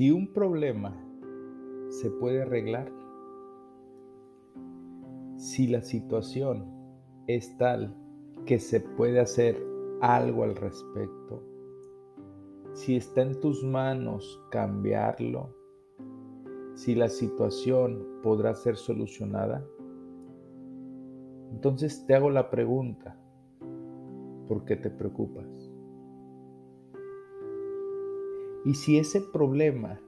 Si un problema se puede arreglar, si la situación es tal que se puede hacer algo al respecto, si está en tus manos cambiarlo, si la situación podrá ser solucionada, entonces te hago la pregunta, ¿por qué te preocupas? Y si ese problema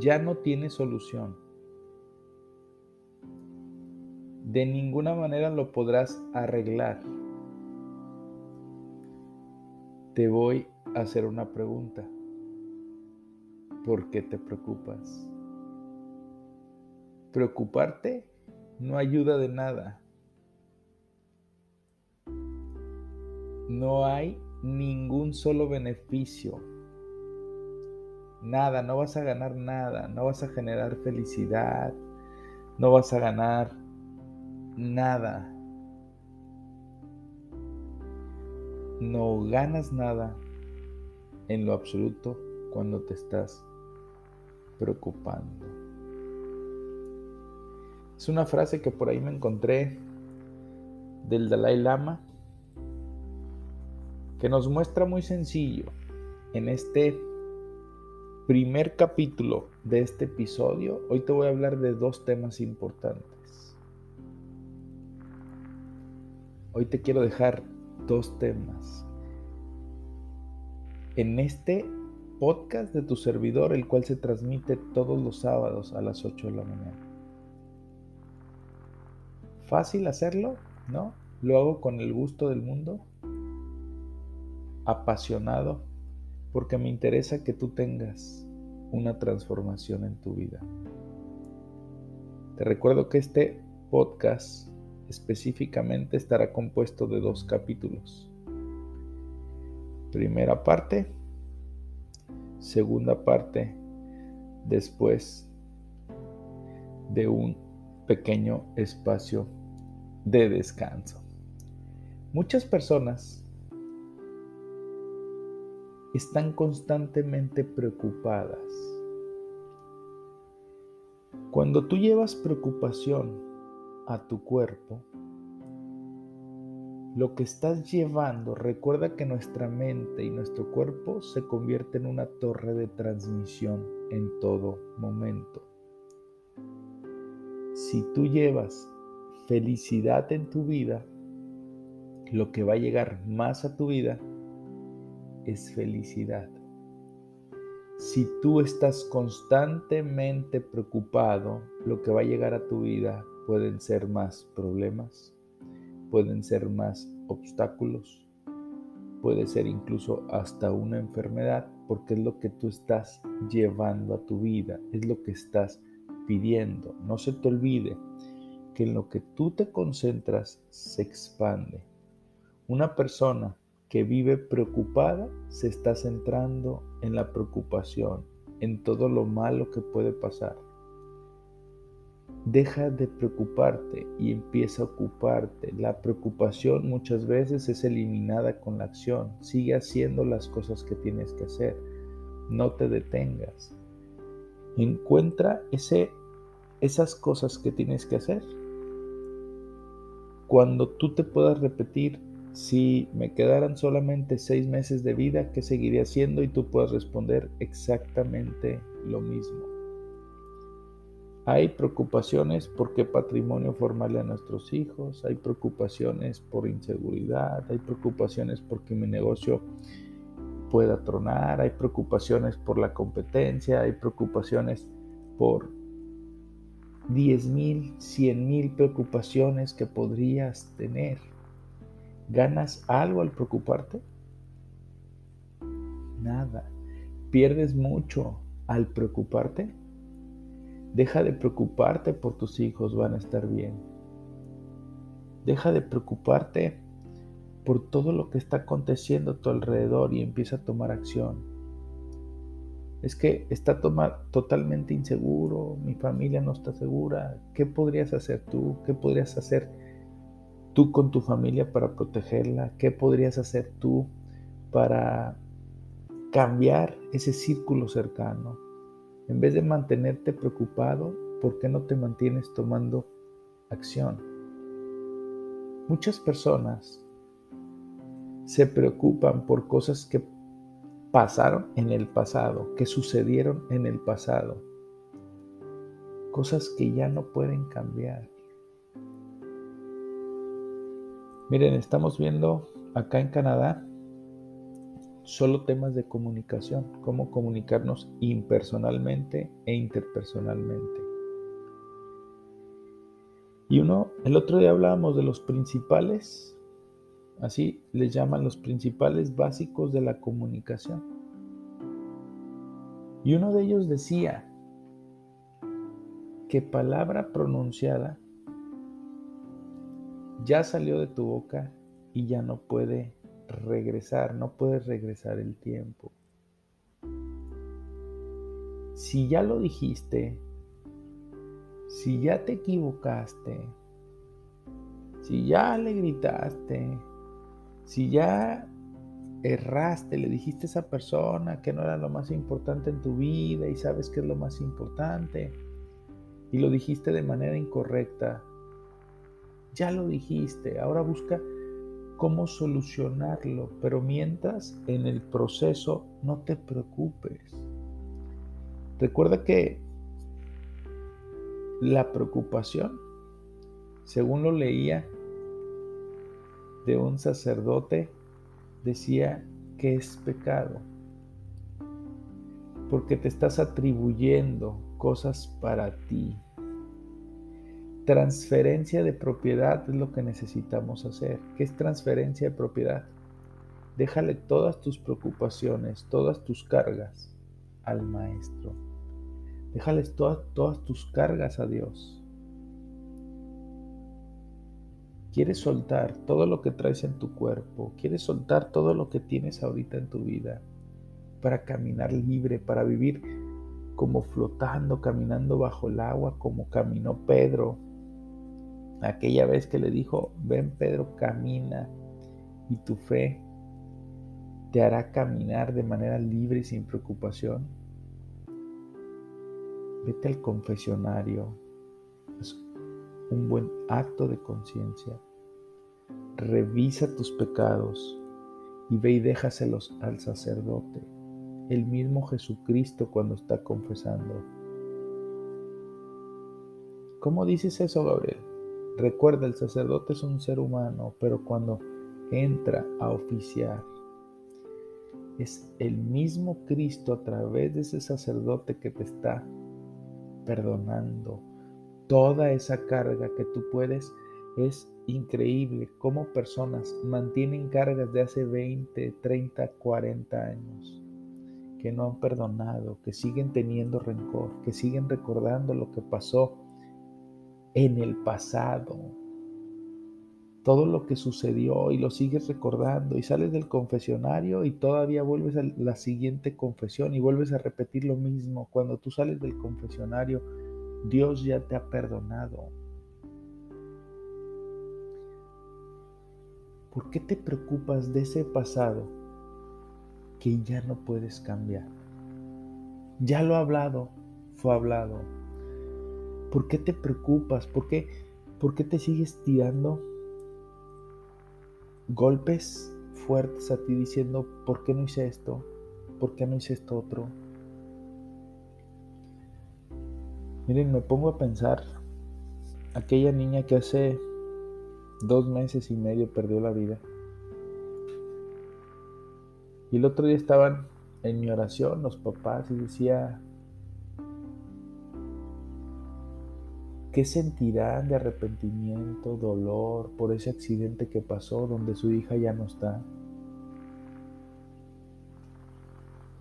ya no tiene solución, de ninguna manera lo podrás arreglar. Te voy a hacer una pregunta. ¿Por qué te preocupas? Preocuparte no ayuda de nada. No hay ningún solo beneficio. Nada, no vas a ganar nada, no vas a generar felicidad, no vas a ganar nada. No ganas nada en lo absoluto cuando te estás preocupando. Es una frase que por ahí me encontré del Dalai Lama que nos muestra muy sencillo en este primer capítulo de este episodio. Hoy te voy a hablar de dos temas importantes. Hoy te quiero dejar dos temas. En este podcast de tu servidor, el cual se transmite todos los sábados a las 8 de la mañana. ¿Fácil hacerlo? ¿No? Lo hago con el gusto del mundo apasionado porque me interesa que tú tengas una transformación en tu vida. Te recuerdo que este podcast específicamente estará compuesto de dos capítulos. Primera parte, segunda parte, después de un pequeño espacio de descanso. Muchas personas están constantemente preocupadas. Cuando tú llevas preocupación a tu cuerpo, lo que estás llevando, recuerda que nuestra mente y nuestro cuerpo se convierten en una torre de transmisión en todo momento. Si tú llevas felicidad en tu vida, lo que va a llegar más a tu vida es felicidad. Si tú estás constantemente preocupado, lo que va a llegar a tu vida pueden ser más problemas, pueden ser más obstáculos, puede ser incluso hasta una enfermedad, porque es lo que tú estás llevando a tu vida, es lo que estás pidiendo. No se te olvide que en lo que tú te concentras se expande. Una persona que vive preocupada se está centrando en la preocupación, en todo lo malo que puede pasar. Deja de preocuparte y empieza a ocuparte. La preocupación muchas veces es eliminada con la acción. Sigue haciendo las cosas que tienes que hacer. No te detengas. Encuentra ese, esas cosas que tienes que hacer. Cuando tú te puedas repetir si me quedaran solamente seis meses de vida, ¿qué seguiría haciendo? Y tú puedes responder exactamente lo mismo. Hay preocupaciones por qué patrimonio formarle a nuestros hijos, hay preocupaciones por inseguridad, hay preocupaciones porque mi negocio pueda tronar, hay preocupaciones por la competencia, hay preocupaciones por 10 mil, 100 mil preocupaciones que podrías tener. ¿Ganas algo al preocuparte? nada. Pierdes mucho al preocuparte. Deja de preocuparte por tus hijos, van a estar bien. Deja de preocuparte por todo lo que está aconteciendo a tu alrededor y empieza a tomar acción. Es que está totalmente inseguro, mi familia no está segura. ¿Qué podrías hacer tú? ¿Qué podrías hacer tú con tu familia para protegerla? ¿Qué podrías hacer tú para cambiar ese círculo cercano? En vez de mantenerte preocupado, ¿por qué no te mantienes tomando acción? Muchas personas se preocupan por cosas que pasaron en el pasado, que sucedieron en el pasado, cosas que ya no pueden cambiar. Miren, estamos viendo acá en Canadá solo temas de comunicación, cómo comunicarnos impersonalmente e interpersonalmente. Y uno, el otro día hablábamos de los principales Así les llaman los principales básicos de la comunicación. Y uno de ellos decía que palabra pronunciada ya salió de tu boca y ya no puede regresar, no puede regresar el tiempo. Si ya lo dijiste, si ya te equivocaste, si ya le gritaste, si ya erraste, le dijiste a esa persona que no era lo más importante en tu vida y sabes que es lo más importante y lo dijiste de manera incorrecta, ya lo dijiste, ahora busca cómo solucionarlo, pero mientras en el proceso no te preocupes. Recuerda que la preocupación, según lo leía de un sacerdote decía que es pecado, porque te estás atribuyendo cosas para ti. Transferencia de propiedad es lo que necesitamos hacer. ¿Qué es transferencia de propiedad? Déjale todas tus preocupaciones, todas tus cargas al Maestro. Déjales todas, todas tus cargas a Dios. Quieres soltar todo lo que traes en tu cuerpo, quieres soltar todo lo que tienes ahorita en tu vida para caminar libre, para vivir como flotando, caminando bajo el agua, como caminó Pedro. Aquella vez que le dijo, ven Pedro, camina y tu fe te hará caminar de manera libre y sin preocupación. Vete al confesionario, un buen acto de conciencia. Revisa tus pecados y ve y déjaselos al sacerdote, el mismo Jesucristo cuando está confesando. ¿Cómo dices eso, Gabriel? Recuerda, el sacerdote es un ser humano, pero cuando entra a oficiar, es el mismo Cristo a través de ese sacerdote que te está perdonando, toda esa carga que tú puedes. Es increíble cómo personas mantienen cargas de hace 20, 30, 40 años, que no han perdonado, que siguen teniendo rencor, que siguen recordando lo que pasó en el pasado, todo lo que sucedió y lo sigues recordando y sales del confesionario y todavía vuelves a la siguiente confesión y vuelves a repetir lo mismo. Cuando tú sales del confesionario, Dios ya te ha perdonado. ¿Por qué te preocupas de ese pasado que ya no puedes cambiar? Ya lo ha hablado, fue hablado. ¿Por qué te preocupas? ¿Por qué, por qué te sigues tirando golpes fuertes a ti diciendo, ¿por qué no hice esto? ¿Por qué no hice esto otro? Miren, me pongo a pensar, aquella niña que hace dos meses y medio perdió la vida. Y el otro día estaban en mi oración los papás y decía, ¿qué sentirán de arrepentimiento, dolor por ese accidente que pasó donde su hija ya no está?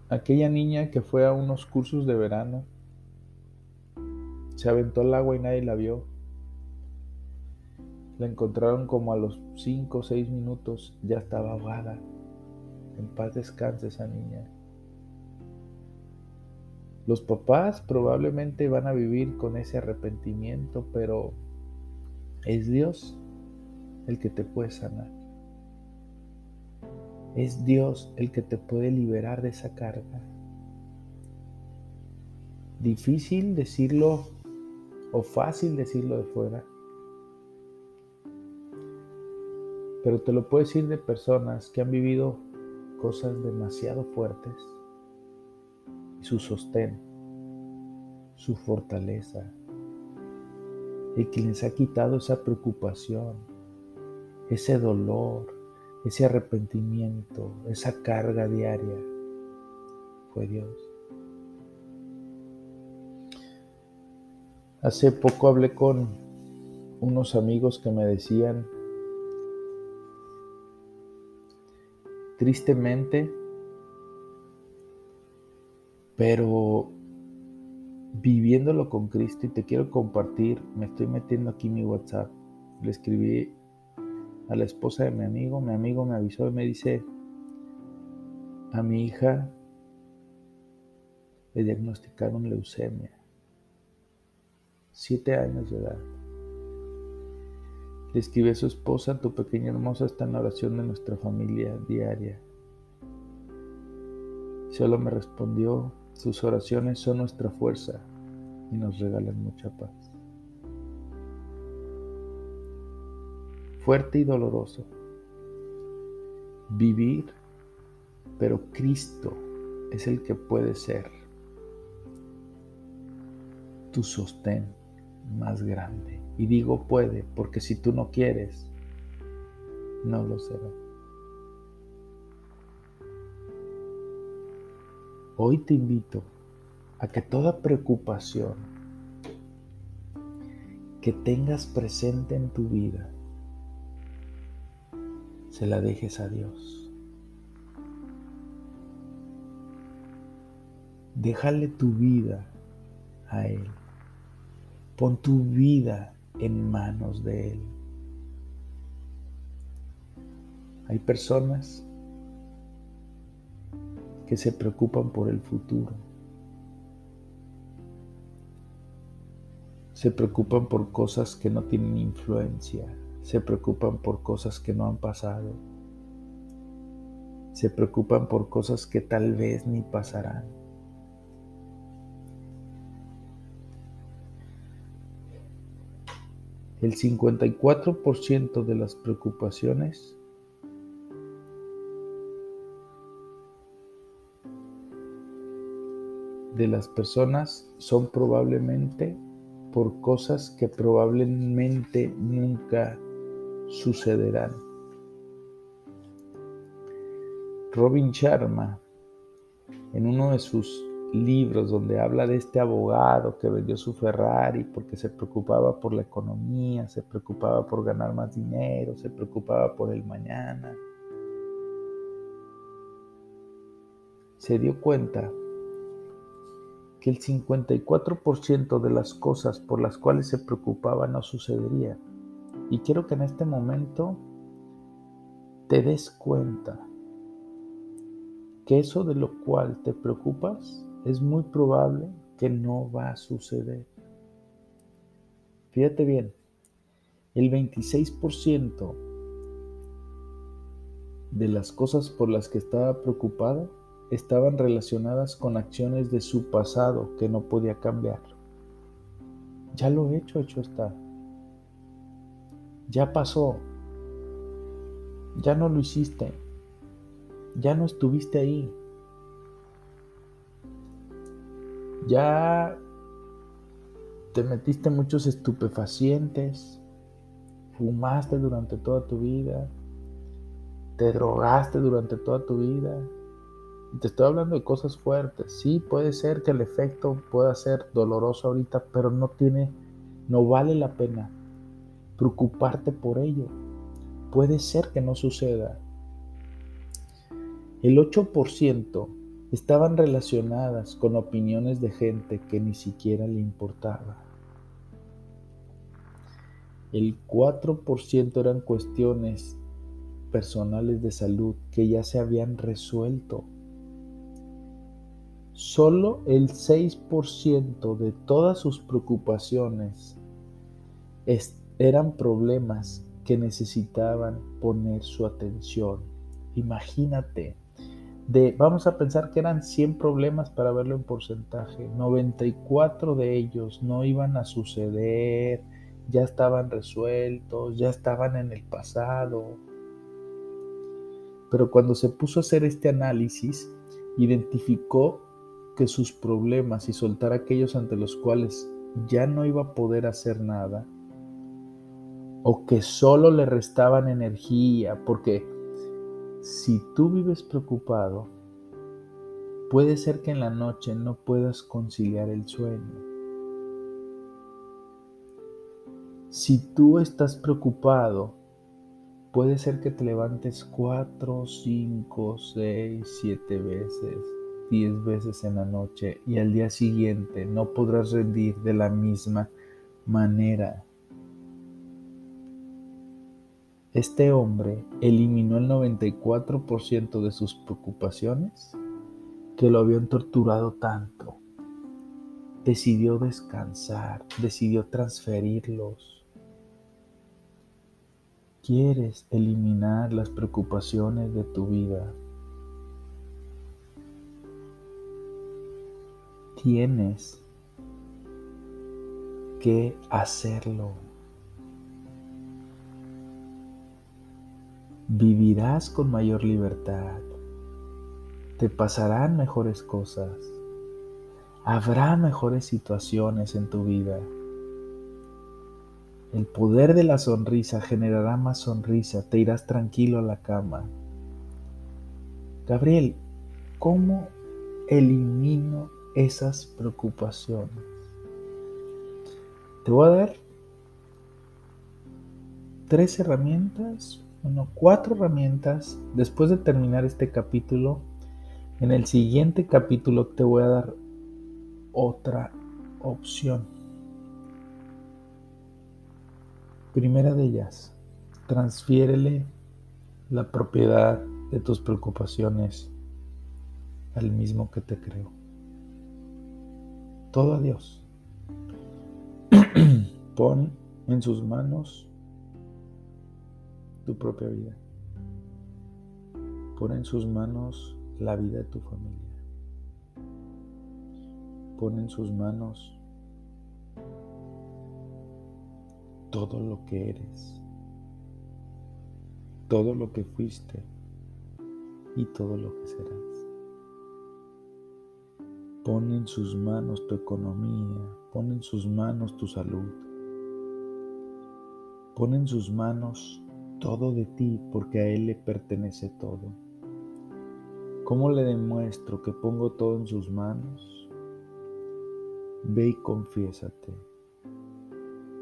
aquella niña que fue a unos cursos de verano, se aventó al agua y nadie la vio. La encontraron como a los 5 o 6 minutos, ya estaba ahogada. En paz descanse esa niña. Los papás probablemente van a vivir con ese arrepentimiento, pero es Dios el que te puede sanar. Es Dios el que te puede liberar de esa carga. Difícil decirlo o fácil decirlo de fuera. Pero te lo puedo decir de personas que han vivido cosas demasiado fuertes su sostén, su fortaleza, el que les ha quitado esa preocupación, ese dolor, ese arrepentimiento, esa carga diaria, fue Dios. Hace poco hablé con unos amigos que me decían, tristemente, pero viviéndolo con Cristo y te quiero compartir, me estoy metiendo aquí mi WhatsApp, le escribí a la esposa de mi amigo, mi amigo me avisó y me dice, a mi hija le diagnosticaron leucemia, siete años de edad. Le escribí a su esposa, tu pequeña hermosa está en oración de nuestra familia diaria. Solo me respondió, sus oraciones son nuestra fuerza y nos regalan mucha paz. Fuerte y doloroso. Vivir, pero Cristo es el que puede ser tu sostén más grande. Y digo puede, porque si tú no quieres, no lo será. Hoy te invito a que toda preocupación que tengas presente en tu vida, se la dejes a Dios. Déjale tu vida a Él. Pon tu vida en manos de Él. Hay personas que se preocupan por el futuro. Se preocupan por cosas que no tienen influencia. Se preocupan por cosas que no han pasado. Se preocupan por cosas que tal vez ni pasarán. El 54% de las preocupaciones de las personas son probablemente por cosas que probablemente nunca sucederán. Robin Sharma, en uno de sus libros donde habla de este abogado que vendió su Ferrari porque se preocupaba por la economía, se preocupaba por ganar más dinero, se preocupaba por el mañana, se dio cuenta que el 54% de las cosas por las cuales se preocupaba no sucedería. Y quiero que en este momento te des cuenta que eso de lo cual te preocupas es muy probable que no va a suceder. Fíjate bien, el 26% de las cosas por las que estaba preocupado estaban relacionadas con acciones de su pasado que no podía cambiar. Ya lo he hecho, hecho está. Ya pasó. Ya no lo hiciste. Ya no estuviste ahí. Ya te metiste muchos estupefacientes. Fumaste durante toda tu vida. Te drogaste durante toda tu vida te estoy hablando de cosas fuertes. Sí, puede ser que el efecto pueda ser doloroso ahorita, pero no tiene, no vale la pena preocuparte por ello. Puede ser que no suceda. El 8% estaban relacionadas con opiniones de gente que ni siquiera le importaba. El 4% eran cuestiones personales de salud que ya se habían resuelto. Solo el 6% de todas sus preocupaciones eran problemas que necesitaban poner su atención. Imagínate, vamos a pensar que eran 100 problemas para verlo en porcentaje, 94 de ellos no iban a suceder, ya estaban resueltos, ya estaban en el pasado. Pero cuando se puso a hacer este análisis, identificó sus problemas y soltar aquellos ante los cuales ya no iba a poder hacer nada, o que solo le restaban energía, porque si tú vives preocupado, puede ser que en la noche no puedas conciliar el sueño. Si tú estás preocupado, puede ser que te levantes cuatro, cinco, seis, siete veces, diez veces en la noche y al día siguiente no podrás rendir de la misma manera. Este hombre eliminó el 94% de sus preocupaciones que lo habían torturado tanto. Decidió descansar, decidió transferirlos. ¿Quieres eliminar las preocupaciones de tu vida? Tienes que hacerlo. vivirás con mayor libertad, te pasarán mejores cosas, habrá mejores situaciones en tu vida. El poder de la sonrisa generará más sonrisa, te irás tranquilo a la cama. Gabriel, ¿cómo elimino esas preocupaciones? Te voy a dar tres herramientas bueno, cuatro herramientas. Después de terminar este capítulo, en el siguiente capítulo te voy a dar otra opción. Primera de ellas, transfiérele la propiedad de tus preocupaciones al mismo que te creo. Todo a Dios. Pon en sus manos tu propia vida. Pon en sus manos la vida de tu familia. Pon en sus manos todo lo que eres, todo lo que fuiste y todo lo que serás. Pon en sus manos tu economía, pon en sus manos tu salud, pon en sus manos todo de ti porque a Él le pertenece todo. ¿Cómo le demuestro que pongo todo en sus manos? Ve y confiésate.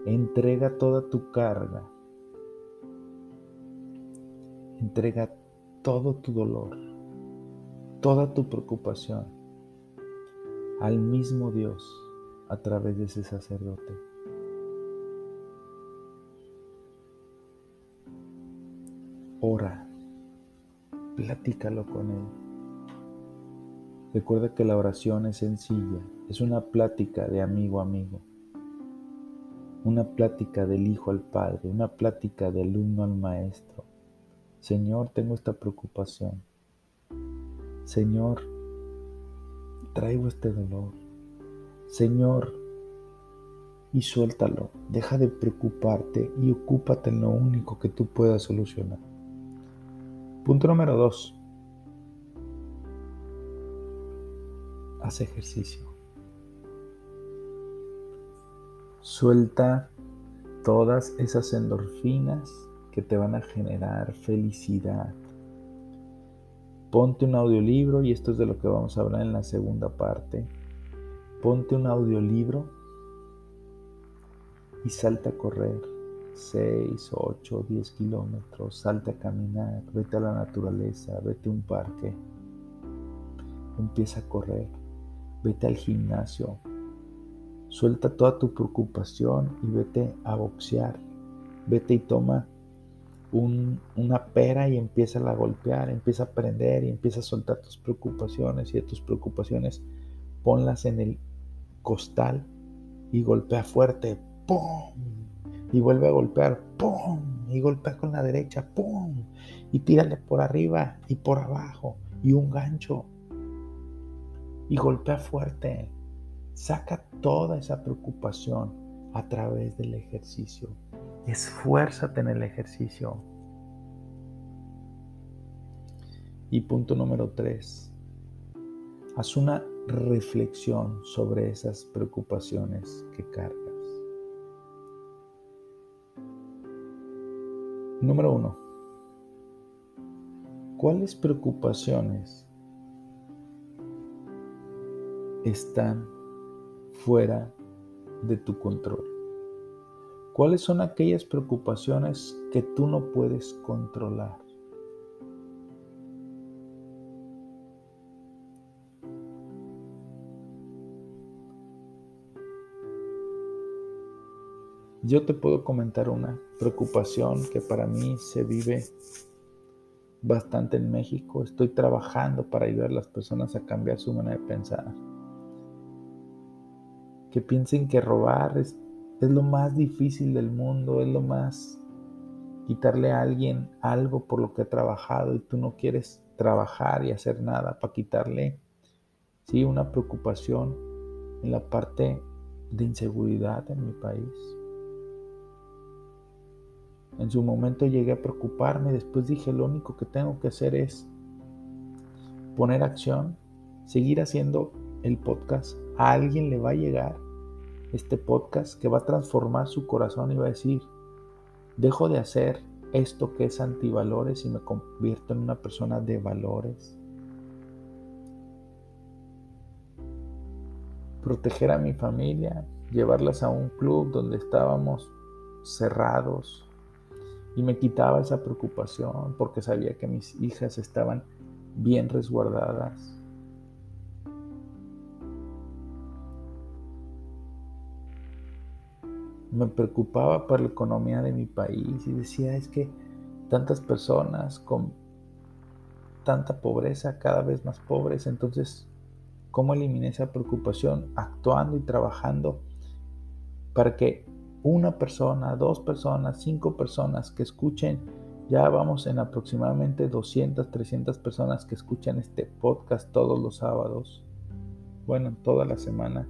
Entrega toda tu carga. Entrega todo tu dolor, toda tu preocupación al mismo Dios a través de ese sacerdote. Ora, platícalo con Él. Recuerda que la oración es sencilla, es una plática de amigo a amigo, una plática del hijo al padre, una plática del alumno al maestro. Señor, tengo esta preocupación. Señor, traigo este dolor. Señor, y suéltalo. Deja de preocuparte y ocúpate en lo único que tú puedas solucionar. Punto número dos. Haz ejercicio. Suelta todas esas endorfinas que te van a generar felicidad. Ponte un audiolibro y esto es de lo que vamos a hablar en la segunda parte. Ponte un audiolibro y salta a correr 6, 8, 10 kilómetros, salte a caminar, vete a la naturaleza, vete a un parque. empieza a correr, vete al gimnasio, suelta toda tu preocupación y vete a boxear, vete y toma una pera y empieza a golpear, empieza a prender y empieza a soltar tus preocupaciones y de tus preocupaciones ponlas en el costal y golpea fuerte, ¡pum! Y vuelve a golpear, ¡pum! Y golpea con la derecha, ¡pum! Y tírale por arriba y por abajo y un gancho. Y golpea fuerte. Saca toda esa preocupación a través del ejercicio. Esfuérzate en el ejercicio. Y punto número tres. Haz una reflexión sobre esas preocupaciones que cargas. Número uno. ¿Cuáles preocupaciones están fuera de tu control? ¿Cuáles son aquellas preocupaciones que tú no puedes controlar? Yo te puedo comentar una preocupación que para mí se vive bastante en México. Estoy trabajando para ayudar a las personas a cambiar su manera de pensar. Que piensen que robar es es lo más difícil del mundo, es lo más quitarle a alguien algo por lo que ha trabajado y tú no quieres trabajar y hacer nada para quitarle, sí, una preocupación en la parte de inseguridad en mi país. En su momento llegué a preocuparme, después dije, lo único que tengo que hacer es poner acción, seguir haciendo el podcast, a alguien le va a llegar este podcast que va a transformar su corazón y va a decir, dejo de hacer esto que es antivalores y me convierto en una persona de valores. Proteger a mi familia, llevarlas a un club donde estábamos cerrados y me quitaba esa preocupación porque sabía que mis hijas estaban bien resguardadas. Me preocupaba por la economía de mi país y decía, es que tantas personas con tanta pobreza, cada vez más pobres, entonces, ¿cómo eliminé esa preocupación? Actuando y trabajando para que una persona, dos personas, cinco personas que escuchen, ya vamos en aproximadamente 200, 300 personas que escuchan este podcast todos los sábados, bueno, toda la semana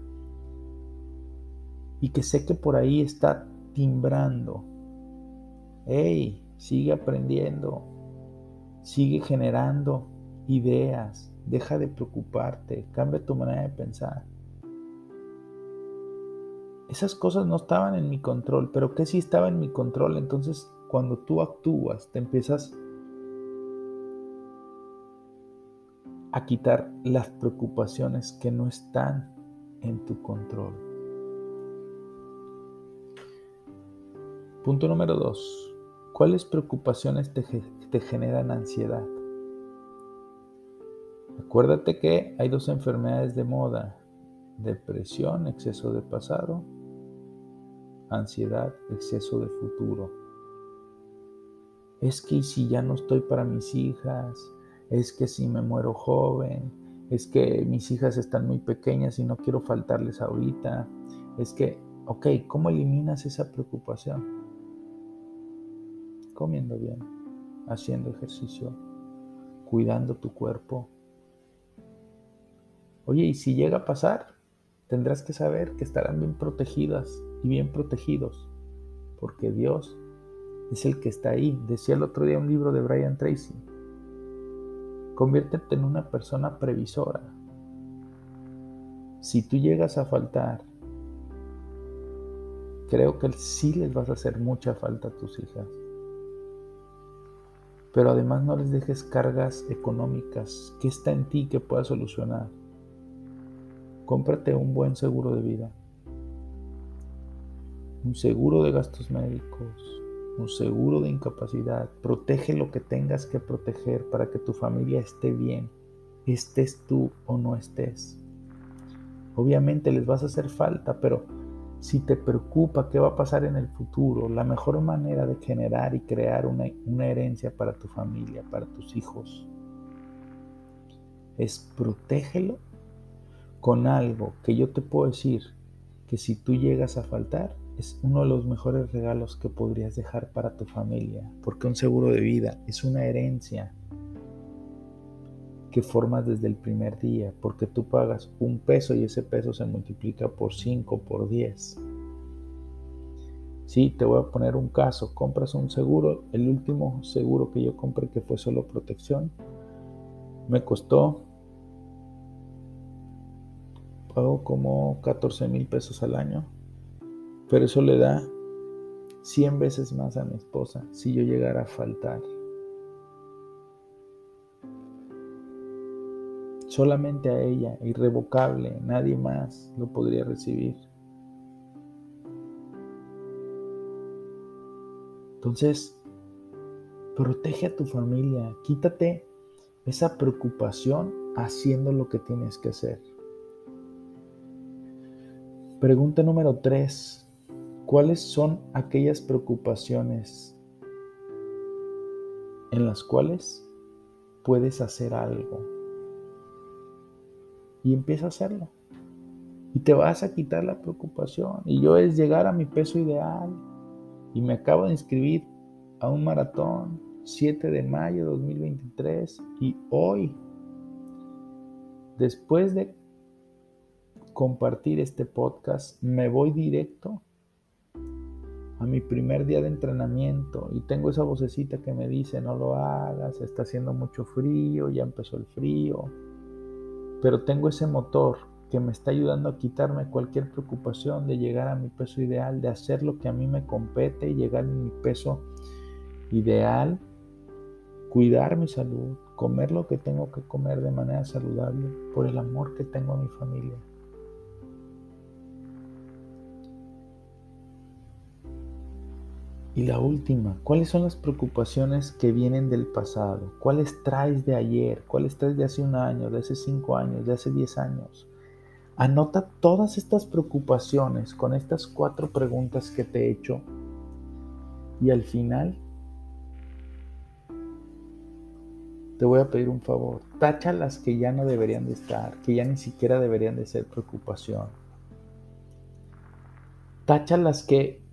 y que sé que por ahí está timbrando. Hey, sigue aprendiendo, sigue generando ideas, deja de preocuparte, cambia tu manera de pensar. Esas cosas no estaban en mi control, pero que sí estaba en mi control. Entonces, cuando tú actúas, te empiezas a quitar las preocupaciones que no están en tu control. Punto número dos. ¿Cuáles preocupaciones te, te generan ansiedad? Acuérdate que hay dos enfermedades de moda. Depresión, exceso de pasado. Ansiedad, exceso de futuro. Es que si ya no estoy para mis hijas, es que si me muero joven, es que mis hijas están muy pequeñas y no quiero faltarles ahorita, es que, ok, ¿cómo eliminas esa preocupación? Comiendo bien, haciendo ejercicio, cuidando tu cuerpo. Oye, y si llega a pasar, tendrás que saber que estarán bien protegidas y bien protegidos, porque Dios es el que está ahí. Decía el otro día un libro de Brian Tracy, conviértete en una persona previsora. Si tú llegas a faltar, creo que sí les vas a hacer mucha falta a tus hijas pero además no les dejes cargas económicas. ¿Qué está en ti que pueda solucionar? Cómprate un buen seguro de vida, un seguro de gastos médicos, un seguro de incapacidad. Protege lo que tengas que proteger para que tu familia esté bien. estés tú o no estés. Obviamente les vas a hacer falta, pero si te preocupa qué va a pasar en el futuro, la mejor manera de generar y crear una, herencia para tu familia, para tus hijos, es protégelo con algo que yo te puedo decir que si tú llegas a faltar, es uno de los mejores regalos que podrías dejar para tu familia, porque un seguro de vida es una herencia que formas desde el primer día, porque tú pagas un peso y ese peso se multiplica por 5, por 10. Sí, te voy a poner un caso, compras un seguro, el último seguro que yo compré que fue solo protección, me costó, pago como 14 mil pesos al año, pero eso le da 100 veces más a mi esposa si yo llegara a faltar. Solamente a ella, irrevocable, nadie más lo podría recibir. Entonces, protege a tu familia, quítate esa preocupación haciendo lo que tienes que hacer. Pregunta número 3. ¿Cuáles son aquellas preocupaciones en las cuales puedes hacer algo? Y empieza a hacerlo. Y te vas a quitar la preocupación. Y yo es llegar a mi peso ideal. Y me acabo de inscribir a un maratón 7 de mayo de 2023. Y hoy, después de compartir este podcast, me voy directo a mi primer día de entrenamiento y tengo esa vocecita que me dice no lo hagas, está haciendo mucho frío, ya empezó el frío, pero tengo ese motor que me está ayudando a quitarme cualquier preocupación de llegar a mi peso ideal, de hacer lo que a mí me compete y llegar a mi peso ideal, cuidar mi salud, comer lo que tengo que comer de manera saludable por el amor que tengo a mi familia. Y la última, ¿cuáles son las preocupaciones que vienen del pasado? ¿Cuáles traes de ayer? ¿Cuáles traes de hace un año, de hace cinco años, de hace diez años? Anota todas estas preocupaciones con estas cuatro preguntas que te he hecho y al final te voy a pedir un favor. Tacha las que ya no deberían de estar, que ya ni siquiera deberían de ser preocupación. Tacha las que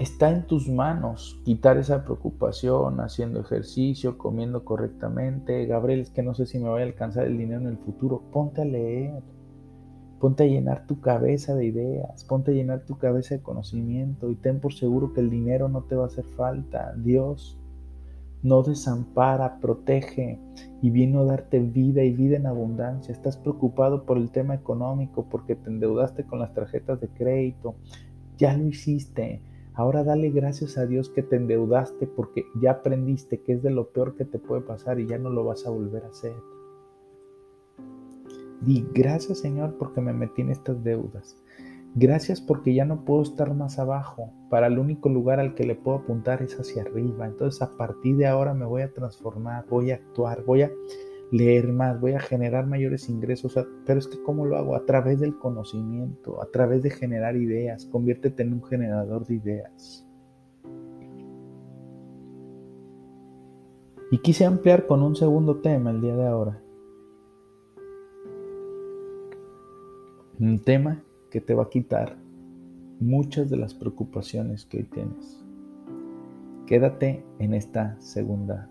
Está en tus manos quitar esa preocupación, haciendo ejercicio, comiendo correctamente. Gabriel, es que no sé si me voy a alcanzar el dinero en el futuro. Ponte a leer. Ponte a llenar tu cabeza de ideas. Ponte a llenar tu cabeza de conocimiento. Y ten por seguro que el dinero no te va a hacer falta. Dios no desampara, protege y vino a darte vida y vida en abundancia. Estás preocupado por el tema económico porque te endeudaste con las tarjetas de crédito. Ya lo hiciste Ahora dale gracias a Dios que te endeudaste porque ya aprendiste que es de lo peor que te puede pasar y ya no lo vas a volver a hacer. Di gracias Señor porque me metí en estas deudas. Gracias porque ya no puedo estar más abajo. Para el único lugar al que le puedo apuntar es hacia arriba. Entonces a partir de ahora me voy a transformar, voy a actuar, voy a leer más, voy a generar mayores ingresos, pero es que ¿cómo lo hago? A través del conocimiento, a través de generar ideas, conviértete en un generador de ideas. Y quise ampliar con un segundo tema el día de ahora. Un tema que te va a quitar muchas de las preocupaciones que hoy tienes. Quédate en esta segunda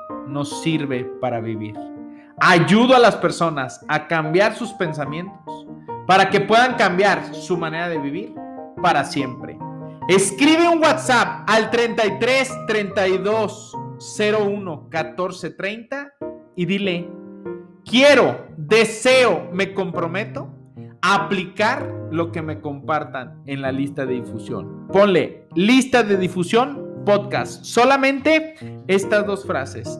nos sirve para vivir. Ayudo a las personas a cambiar sus pensamientos para que puedan cambiar su manera de vivir para siempre. Escribe un WhatsApp al 33 32 01 14 30 y dile, quiero, deseo, me comprometo a aplicar lo que me compartan en la lista de difusión. Ponle lista de difusión podcast. Solamente estas dos frases.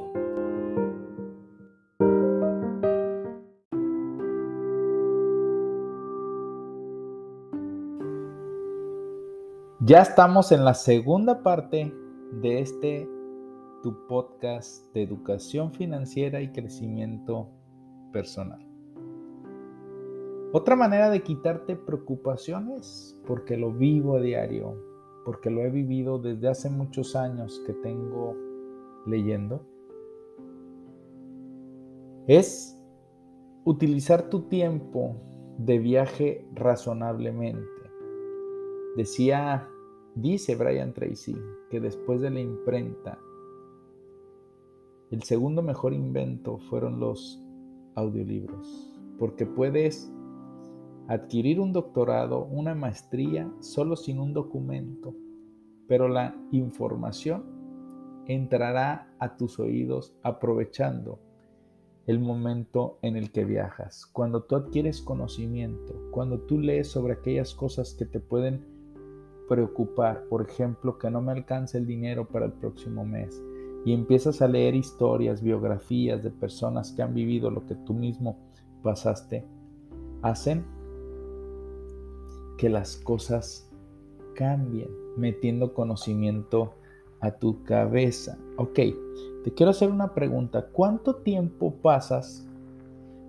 Ya estamos en la segunda parte de este tu podcast de educación financiera y crecimiento personal. Otra manera de quitarte preocupaciones, porque lo vivo a diario, porque lo he vivido desde hace muchos años que tengo leyendo, es utilizar tu tiempo de viaje razonablemente. Decía Dice Brian Tracy que después de la imprenta, el segundo mejor invento fueron los audiolibros, porque puedes adquirir un doctorado, una maestría, solo sin un documento, pero la información entrará a tus oídos aprovechando el momento en el que viajas. Cuando tú adquieres conocimiento, cuando tú lees sobre aquellas cosas que te pueden preocupar, por ejemplo, que no me alcance el dinero para el próximo mes, y empiezas a leer historias, biografías de personas que han vivido lo que tú mismo pasaste, hacen que las cosas cambien, metiendo conocimiento a tu cabeza. Ok, te quiero hacer una pregunta. ¿Cuánto tiempo pasas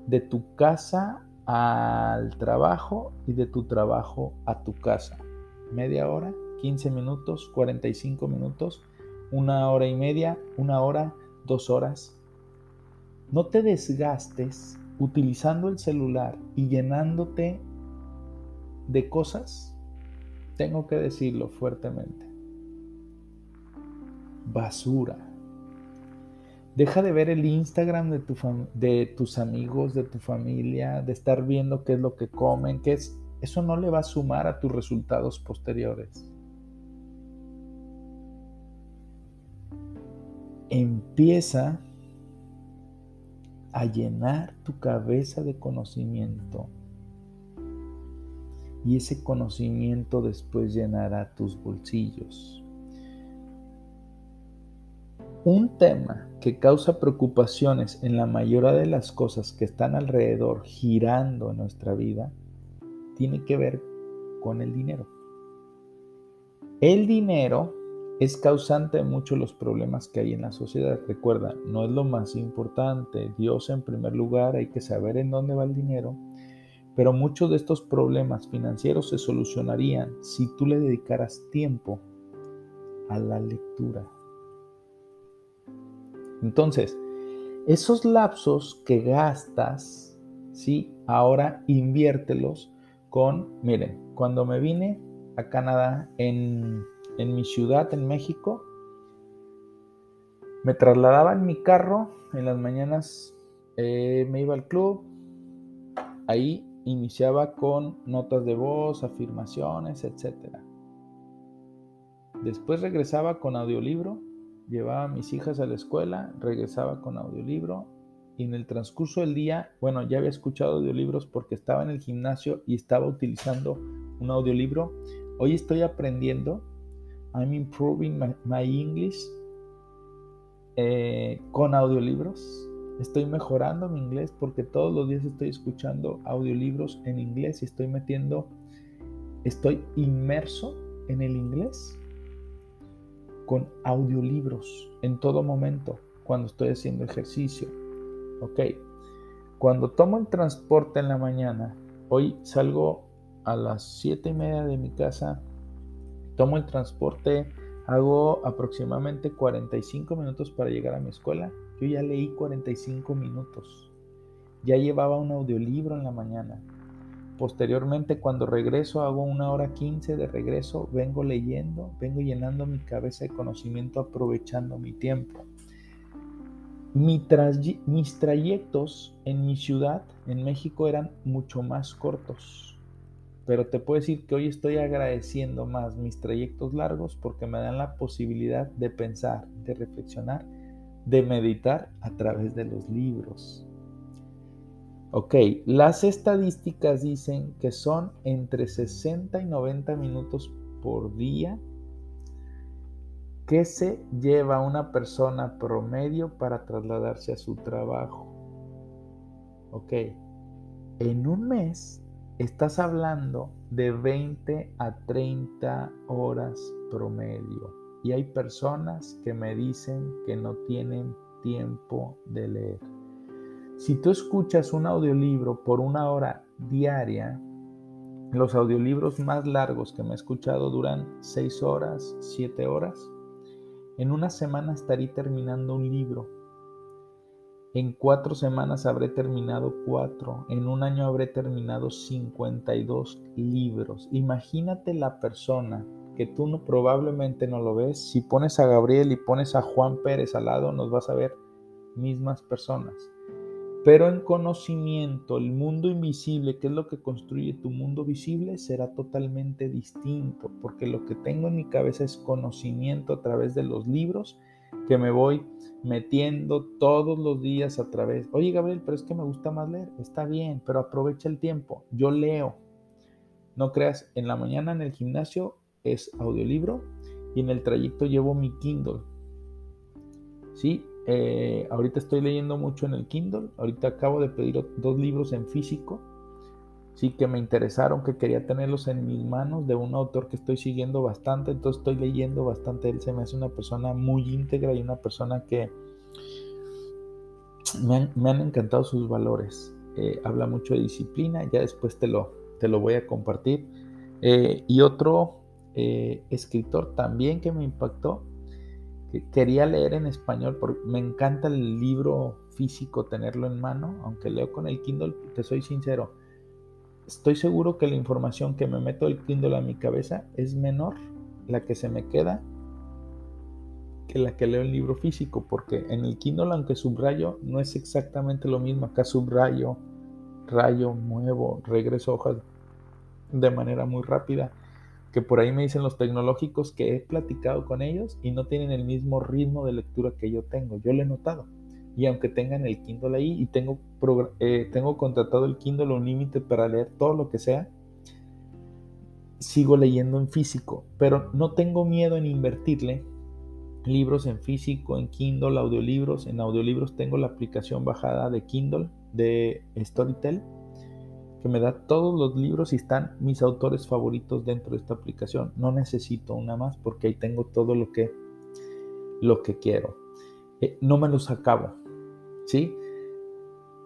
de tu casa al trabajo y de tu trabajo a tu casa? Media hora, 15 minutos, 45 minutos, una hora y media, una hora, dos horas. No te desgastes utilizando el celular y llenándote de cosas, tengo que decirlo fuertemente. Basura. Deja de ver el Instagram de, tu de tus amigos, de tu familia, de estar viendo qué es lo que comen, qué es eso no le va a sumar a tus resultados posteriores. Empieza a llenar tu cabeza de conocimiento y ese conocimiento después llenará tus bolsillos. Un tema que causa preocupaciones en la mayoría de las cosas que están alrededor girando en nuestra vida tiene que ver con el dinero. El dinero es causante de muchos los problemas que hay en la sociedad. Recuerda, no es lo más importante. Dios en primer lugar, hay que saber en dónde va el dinero. Pero muchos de estos problemas financieros se solucionarían si tú le dedicaras tiempo a la lectura. Entonces, esos lapsos que gastas, ¿sí? Ahora inviértelos con, miren, cuando me vine a Canadá, en, mi ciudad, en México, me trasladaba en mi carro, en las mañanas eh, me iba al club, ahí iniciaba con notas de voz, afirmaciones, etc. Después regresaba con audiolibro, llevaba a mis hijas a la escuela, regresaba con audiolibro y en el transcurso del día, bueno, ya había escuchado audiolibros porque estaba en el gimnasio y estaba utilizando un audiolibro. Hoy estoy aprendiendo, I'm improving my, English eh, con audiolibros. Estoy mejorando mi inglés porque todos los días estoy escuchando audiolibros en inglés y estoy metiendo, estoy inmerso en el inglés con audiolibros en todo momento cuando estoy haciendo ejercicio Ok, cuando tomo el transporte en la mañana, hoy salgo a las 7 y media de mi casa, tomo el transporte, hago aproximadamente 45 minutos para llegar a mi escuela. Yo ya leí 45 minutos. ya llevaba un audiolibro en la mañana. Posteriormente, cuando regreso, hago una hora quince de regreso, vengo leyendo, vengo llenando mi cabeza de conocimiento, aprovechando mi tiempo. Mis trayectos en mi ciudad, en México, eran mucho más cortos. Pero te puedo decir que hoy estoy agradeciendo más mis trayectos largos porque me dan la posibilidad de pensar, de reflexionar, de meditar a través de los libros. Ok, las estadísticas dicen que son entre 60 y 90 minutos por día que se lleva una persona promedio para trasladarse a su trabajo. Ok, en un mes estás hablando de 20 a 30 horas promedio. Y hay personas que me dicen que no tienen tiempo de leer. Si tú escuchas un audiolibro por una hora diaria, los audiolibros más largos que me he escuchado duran 6 horas, 7 horas. En una semana estaré terminando un libro. En cuatro semanas habré terminado cuatro. En un año habré terminado 52 libros. Imagínate la persona que tú no, probablemente no lo ves. Si pones a Gabriel y pones a Juan Pérez al lado, nos vas a ver mismas personas. Pero en conocimiento, el mundo invisible, que es lo que construye tu mundo visible, será totalmente distinto, porque lo que tengo en mi cabeza es conocimiento a través de los libros que me voy metiendo todos los días a través. Oye, Gabriel, pero es que me gusta más leer. Está bien, pero aprovecha el tiempo. Yo leo. No creas, en la mañana en el gimnasio es audiolibro y en el trayecto llevo mi Kindle. Sí, eh, ahorita estoy leyendo mucho en el Kindle. Ahorita acabo de pedir dos libros en físico. Sí, que me interesaron, que quería tenerlos en mis manos de un autor que estoy siguiendo bastante. Entonces estoy leyendo bastante. Él se me hace una persona muy íntegra y una persona que me han, encantado sus valores. Eh, habla mucho de disciplina. Ya después te lo, te lo voy a compartir. Eh, y otro escritor también que me impactó quería leer en español, porque me encanta el libro físico, tenerlo en mano, aunque leo con el Kindle, te soy sincero, estoy seguro que la información que me meto el Kindle a mi cabeza es menor, la que se me queda, que la que leo el libro físico, porque en el Kindle, aunque subrayo, no es exactamente lo mismo, acá subrayo, rayo, muevo, regreso hojas de manera muy rápida que por ahí me dicen los tecnológicos que he platicado con ellos y no tienen el mismo ritmo de lectura que yo tengo. Yo lo he notado. Y aunque tengan el Kindle ahí y tengo, eh, tengo contratado el Kindle un límite para leer todo lo que sea, sigo leyendo en físico. Pero no tengo miedo en invertirle libros en físico, en Kindle, audiolibros. En audiolibros tengo la aplicación bajada de Kindle de Storytel que me da todos los libros y están mis autores favoritos dentro de esta aplicación. No necesito una más porque ahí tengo todo lo que, lo que quiero. Eh, no me los acabo. ¿Sí?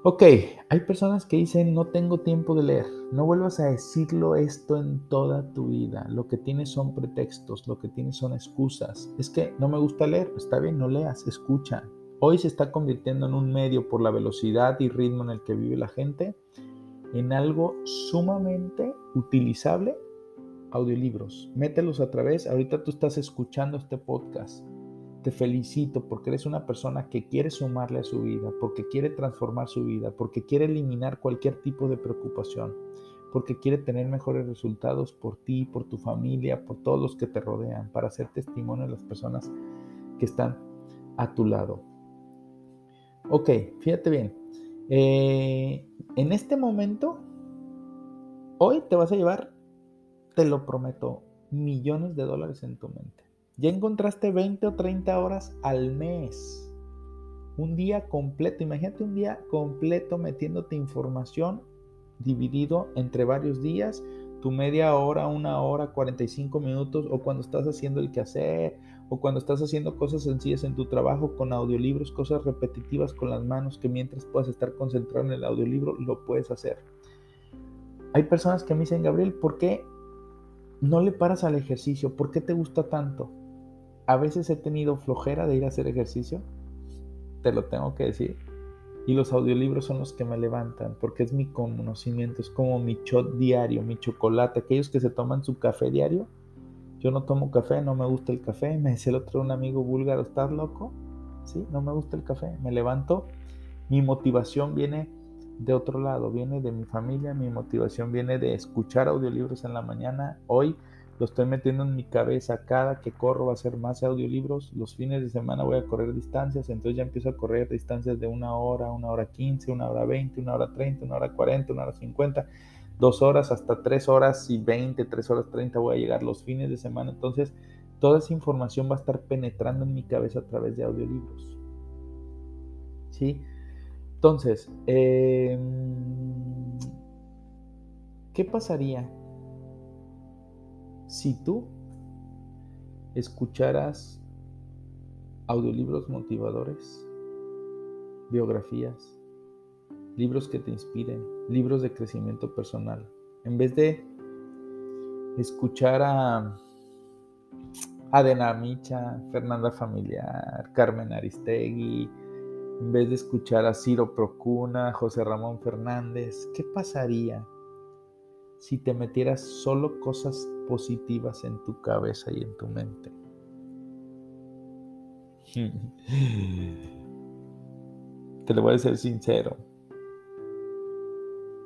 Ok, hay personas que dicen no tengo tiempo de leer. No vuelvas a decirlo esto en toda tu vida. Lo que tienes son pretextos, lo que tienes son excusas. Es que no me gusta leer. Está bien, no leas, escucha. Hoy se está convirtiendo en un medio por la velocidad y ritmo en el que vive la gente en algo sumamente utilizable, audiolibros. Mételos a través, ahorita tú estás escuchando este podcast. Te felicito porque eres una persona que quiere sumarle a su vida, porque quiere transformar su vida, porque quiere eliminar cualquier tipo de preocupación, porque quiere tener mejores resultados por ti, por tu familia, por todos los que te rodean, para hacer testimonio a las personas que están a tu lado. Ok, fíjate bien, eh, en este momento, hoy te vas a llevar, te lo prometo, millones de dólares en tu mente. Ya encontraste 20 o 30 horas al mes. Un día completo, imagínate un día completo metiéndote información dividido entre varios días, tu media hora, una hora, 45 minutos, o cuando estás haciendo el quehacer, o cuando estás haciendo cosas sencillas en tu trabajo con audiolibros, cosas repetitivas con las manos que mientras puedas estar concentrado en el audiolibro, lo puedes hacer. Hay personas que me dicen, Gabriel, ¿por qué no le paras al ejercicio? ¿Por qué te gusta tanto? A veces he tenido flojera de ir a hacer ejercicio, te lo tengo que decir. Y los audiolibros son los que me levantan, porque es mi conocimiento, es como mi shot diario, mi chocolate. Aquellos que se toman su café diario, yo no tomo café, no me gusta el café. Me decía el otro un amigo búlgaro, ¿estás loco? Sí, no me gusta el café. Me levanto, mi motivación viene de otro lado, viene de mi familia, mi motivación viene de escuchar audiolibros en la mañana. Hoy lo estoy metiendo en mi cabeza. Cada que corro va a ser más audiolibros. Los fines de semana voy a correr distancias. Entonces ya empiezo a correr distancias de una hora, una hora quince, una hora veinte, una hora treinta, una hora cuarenta, una hora cincuenta, dos horas hasta tres horas y veinte, tres horas treinta voy a llegar los fines de semana. Entonces toda esa información va a estar penetrando en mi cabeza a través de audiolibros. ¿Sí? Entonces, em, ¿qué pasaría si tú escucharas audiolibros motivadores, biografías, libros que te inspiren, libros de crecimiento personal, en vez de escuchar a Adena Micha, Fernanda Familiar, Carmen Aristegui, en vez de escuchar a Ciro Procuna, José Ramón Fernández, ¿qué pasaría si te metieras solo cosas positivas en tu cabeza y en tu mente. Te lo voy a ser sincero.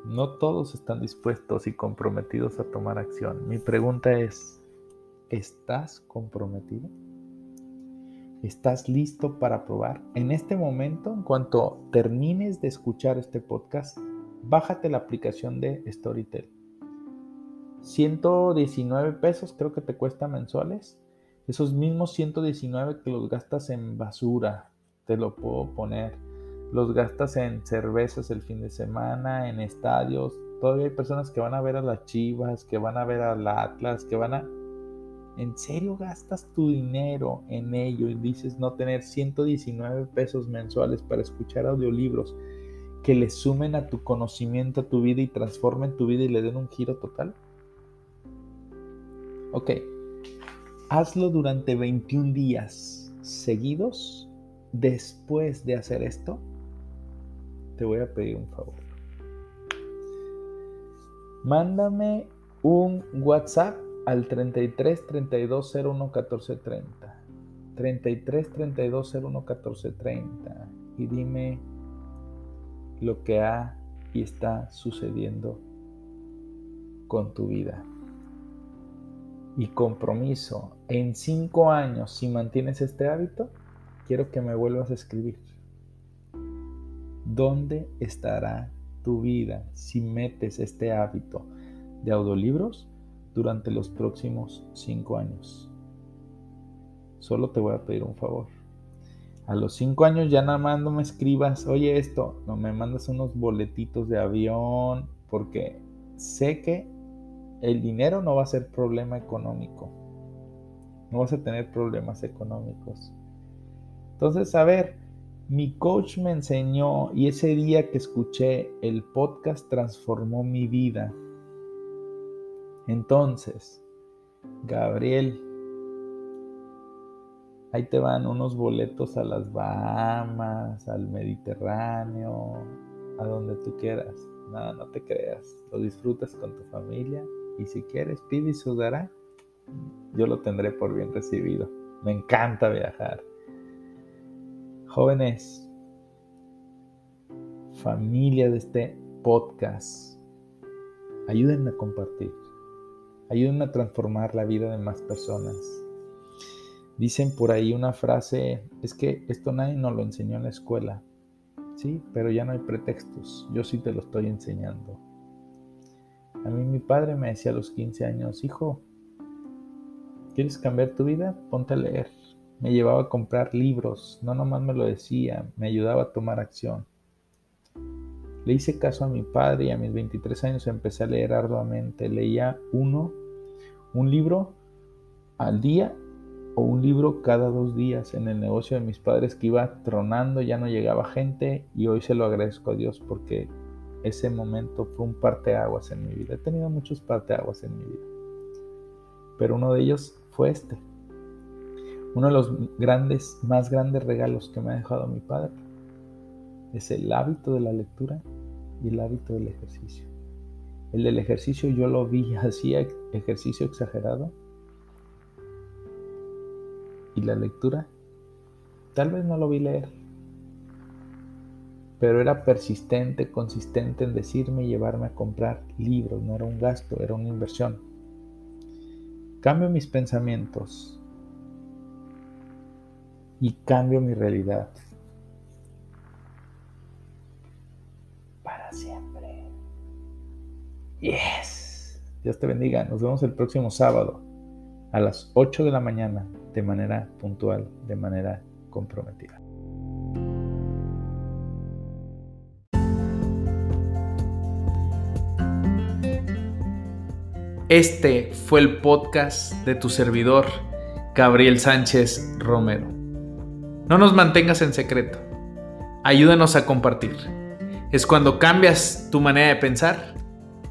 No todos están dispuestos y comprometidos a tomar acción. Mi pregunta es, ¿estás comprometido? ¿Estás listo para probar? En este momento, en cuanto termines de escuchar este podcast, bájate la aplicación de Storytel 119 pesos creo que te cuesta mensuales. Esos mismos 119 que los gastas en basura, te lo puedo poner. Los gastas en cervezas el fin de semana, en estadios. Todavía hay personas que van a ver a las Chivas, que van a ver a la Atlas, que van a... ¿En serio gastas tu dinero en ello y dices no tener 119 pesos mensuales para escuchar audiolibros que le sumen a tu conocimiento, a tu vida y transformen tu vida y le den un giro total? Ok, hazlo durante 21 días seguidos. Después de hacer esto, te voy a pedir un favor. Mándame un WhatsApp al 33 32 01 14 30. 33 32 01 14 30 y dime lo que ha y está sucediendo con tu vida y compromiso en cinco años, si mantienes este hábito, quiero que me vuelvas a escribir. ¿Dónde estará tu vida si metes este hábito de audiolibros durante los próximos cinco años? Solo te voy a pedir un favor. A los cinco años ya nada más no me escribas, oye esto, no me mandas unos boletitos de avión, porque sé que el dinero no va a ser problema económico. No vas a tener problemas económicos. Entonces, a ver, mi coach me enseñó y ese día que escuché el podcast transformó mi vida. Entonces, Gabriel, ahí te van unos boletos a las Bahamas, al Mediterráneo, a donde tú quieras. No, no te creas. Lo disfrutas con tu familia y si quieres, pide y sudará. Yo lo tendré por bien recibido. Me encanta viajar. Jóvenes, familia de este podcast, ayúdenme a compartir. Ayúdenme a transformar la vida de más personas. Dicen por ahí una frase, es que esto nadie nos lo enseñó en la escuela. Sí, pero ya no hay pretextos. Yo sí te lo estoy enseñando. A mí mi padre me decía a los 15 años, hijo, ¿quieres cambiar tu vida? Ponte a leer. Me llevaba a comprar libros, no nomás me lo decía, me ayudaba a tomar acción. Le hice caso a mi padre y a mis 23 años empecé a leer arduamente. Leía uno, un libro al día o un libro cada dos días en el negocio de mis padres que iba tronando, ya no llegaba gente y hoy se lo agradezco a Dios porque ese momento fue un parteaguas en mi vida. He tenido muchos parteaguas en mi vida, pero uno de ellos fue este. Uno de los grandes, más grandes regalos que me ha dejado mi padre. es el hábito de la lectura y el hábito del ejercicio. El del ejercicio yo lo vi, hacía ejercicio exagerado. Y la lectura, tal vez no lo vi leer, pero era persistente, consistente en decirme y llevarme a comprar libros. No era un gasto, era una inversión. Cambio mis pensamientos y cambio mi realidad. Para siempre. Yes. Dios te bendiga. Nos vemos el próximo sábado a las 8 de la mañana de manera puntual, de manera comprometida. Este fue el podcast de tu servidor, Gabriel Sánchez Romero. No nos mantengas en secreto. Ayúdanos a compartir. Es cuando cambias tu manera de pensar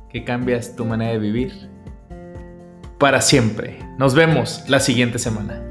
que cambias tu manera de vivir. Para siempre. Nos vemos la siguiente semana.